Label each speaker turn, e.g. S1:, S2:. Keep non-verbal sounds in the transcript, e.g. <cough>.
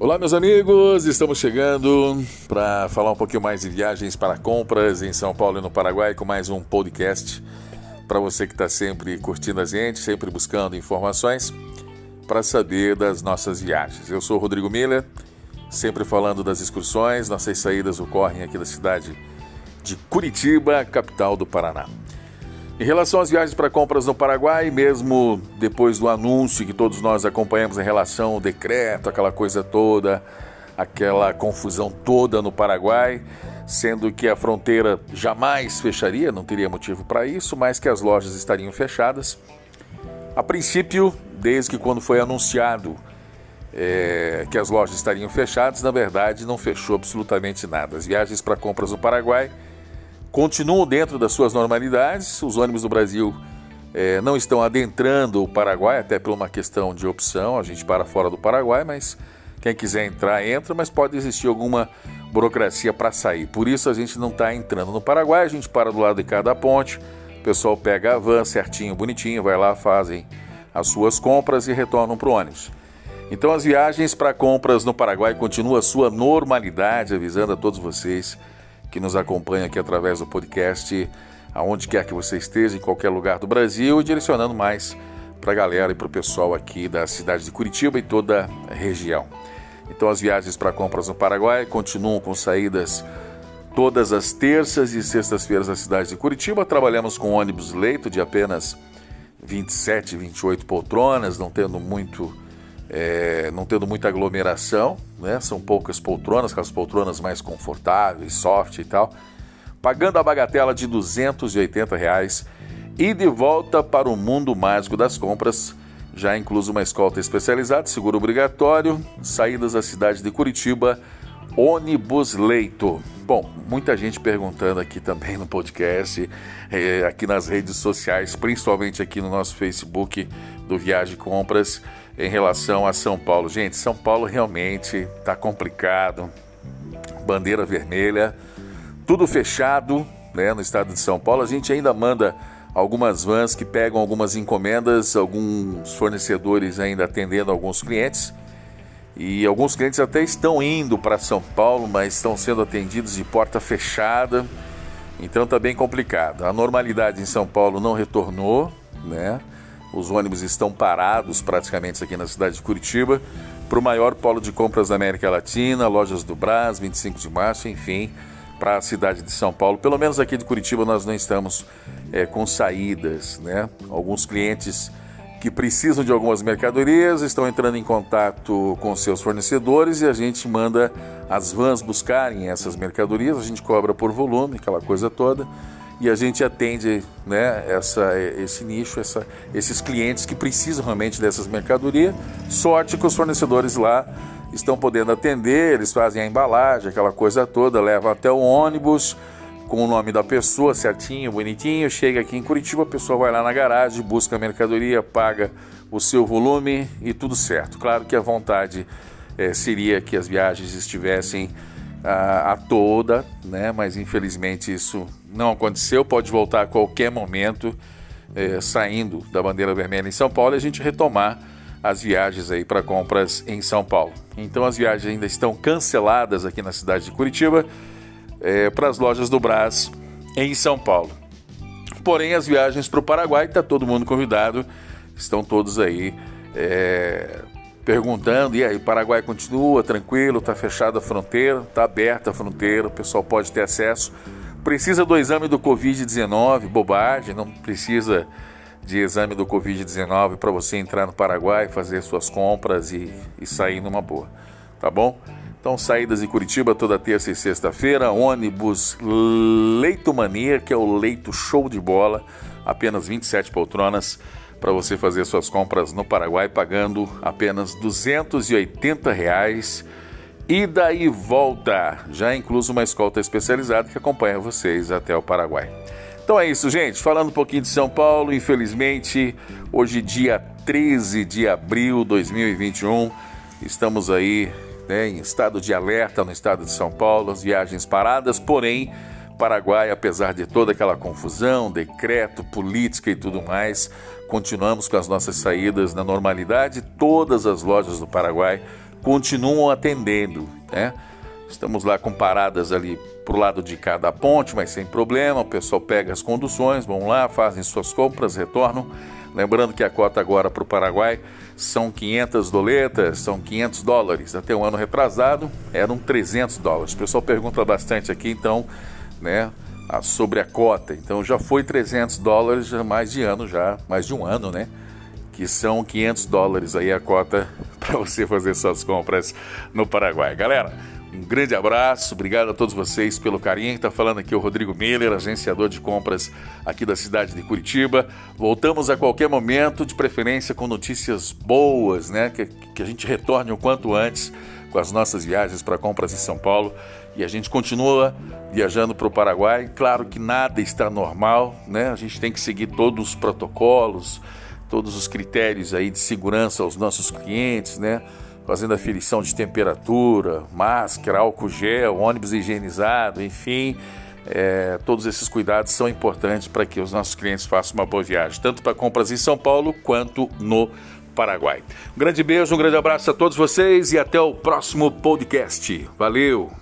S1: Olá, meus amigos, estamos chegando para falar um pouquinho mais de viagens para compras em São Paulo e no Paraguai com mais um podcast para você que está sempre curtindo a gente, sempre buscando informações para saber das nossas viagens. Eu sou Rodrigo Miller, sempre falando das excursões. Nossas saídas ocorrem aqui da cidade de Curitiba, capital do Paraná. Em relação às viagens para compras no Paraguai, mesmo depois do anúncio que todos nós acompanhamos em relação ao decreto, aquela coisa toda, aquela confusão toda no Paraguai, sendo que a fronteira jamais fecharia, não teria motivo para isso, mas que as lojas estariam fechadas. A princípio, desde que quando foi anunciado é, que as lojas estariam fechadas, na verdade não fechou absolutamente nada. As viagens para compras no Paraguai continuam dentro das suas normalidades. Os ônibus do Brasil é, não estão adentrando o Paraguai, até por uma questão de opção. A gente para fora do Paraguai, mas quem quiser entrar, entra, mas pode existir alguma burocracia para sair. Por isso a gente não está entrando no Paraguai, a gente para do lado de cada ponte, o pessoal pega a van certinho, bonitinho, vai lá, fazem as suas compras e retornam para o ônibus. Então as viagens para compras no Paraguai continuam a sua normalidade, avisando a todos vocês que nos acompanha aqui através do podcast, aonde quer que você esteja, em qualquer lugar do Brasil, e direcionando mais para a galera e para o pessoal aqui da cidade de Curitiba e toda a região. Então as viagens para compras no Paraguai continuam com saídas todas as terças e sextas-feiras na cidade de Curitiba. Trabalhamos com ônibus leito de apenas 27, 28 poltronas, não tendo muito é, não tendo muita aglomeração, né? São poucas poltronas, aquelas poltronas mais confortáveis, soft e tal. Pagando a bagatela de 280 reais e de volta para o mundo mágico das compras, já incluso uma escolta especializada, seguro obrigatório, saídas da cidade de Curitiba, ônibus leito. Bom, muita gente perguntando aqui também no podcast, é, aqui nas redes sociais, principalmente aqui no nosso Facebook do Viagem Compras em relação a São Paulo. Gente, São Paulo realmente está complicado. Bandeira vermelha, tudo fechado né, no estado de São Paulo. A gente ainda manda algumas vans que pegam algumas encomendas, alguns fornecedores ainda atendendo alguns clientes. E alguns clientes até estão indo para São Paulo, mas estão sendo atendidos de porta fechada. Então está bem complicado. A normalidade em São Paulo não retornou, né? Os ônibus estão parados praticamente aqui na cidade de Curitiba para o maior polo de compras da América Latina, lojas do Brás, 25 de março, enfim, para a cidade de São Paulo. Pelo menos aqui de Curitiba nós não estamos é, com saídas, né? Alguns clientes que precisam de algumas mercadorias estão entrando em contato com seus fornecedores e a gente manda as vans buscarem essas mercadorias, a gente cobra por volume, aquela coisa toda e a gente atende né, essa, esse nicho, essa, esses clientes que precisam realmente dessas mercadorias. Sorte que os fornecedores lá estão podendo atender, eles fazem a embalagem, aquela coisa toda, levam até o ônibus com o nome da pessoa certinho, bonitinho, chega aqui em Curitiba, a pessoa vai lá na garagem, busca a mercadoria, paga o seu volume e tudo certo. Claro que a vontade é, seria que as viagens estivessem a, a toda, né? mas infelizmente isso não aconteceu. Pode voltar a qualquer momento, é, saindo da bandeira vermelha em São Paulo, e a gente retomar as viagens aí para compras em São Paulo. Então as viagens ainda estão canceladas aqui na cidade de Curitiba é, para as lojas do Brás em São Paulo. Porém, as viagens para o Paraguai está todo mundo convidado, estão todos aí é, perguntando, e aí, Paraguai continua tranquilo, está fechada a fronteira, está aberta a fronteira, o pessoal pode ter acesso. Precisa do exame do Covid-19, bobagem, não precisa de exame do Covid-19 para você entrar no Paraguai, fazer suas compras e, e sair numa boa, tá bom? Então, saídas de Curitiba toda terça e sexta-feira, ônibus Leito Mania, que é o leito show de bola, apenas 27 poltronas para você fazer suas compras no Paraguai pagando apenas 280 reais ida e volta, já incluso uma escolta especializada que acompanha vocês até o Paraguai. Então é isso, gente. Falando um pouquinho de São Paulo, infelizmente, hoje, dia 13 de abril de 2021, estamos aí né, em estado de alerta no estado de São Paulo, as viagens paradas, porém Paraguai, apesar de toda aquela confusão, decreto, política e tudo mais, continuamos com as nossas saídas na normalidade. Todas as lojas do Paraguai continuam atendendo, né? Estamos lá com paradas ali para o lado de cada ponte, mas sem problema. O pessoal pega as conduções, vão lá, fazem suas compras, retornam. Lembrando que a cota agora para o Paraguai são 500 doletas, são 500 dólares. Até o ano retrasado eram 300 dólares. O pessoal pergunta bastante aqui, então, né, sobre a cota. Então já foi 300 dólares já mais de ano já, mais de um ano, né? Que são 500 dólares aí a cota <laughs> para você fazer suas compras no Paraguai. Galera, um grande abraço, obrigado a todos vocês pelo carinho. Está falando aqui o Rodrigo Miller, agenciador de compras aqui da cidade de Curitiba. Voltamos a qualquer momento, de preferência com notícias boas, né? Que, que a gente retorne o quanto antes com as nossas viagens para compras em São Paulo. E a gente continua viajando para o Paraguai. Claro que nada está normal, né? A gente tem que seguir todos os protocolos, todos os critérios aí de segurança aos nossos clientes, né? Fazendo aferição de temperatura, máscara, álcool gel, ônibus higienizado, enfim. É, todos esses cuidados são importantes para que os nossos clientes façam uma boa viagem, tanto para compras em São Paulo quanto no Paraguai. Um grande beijo, um grande abraço a todos vocês e até o próximo podcast. Valeu!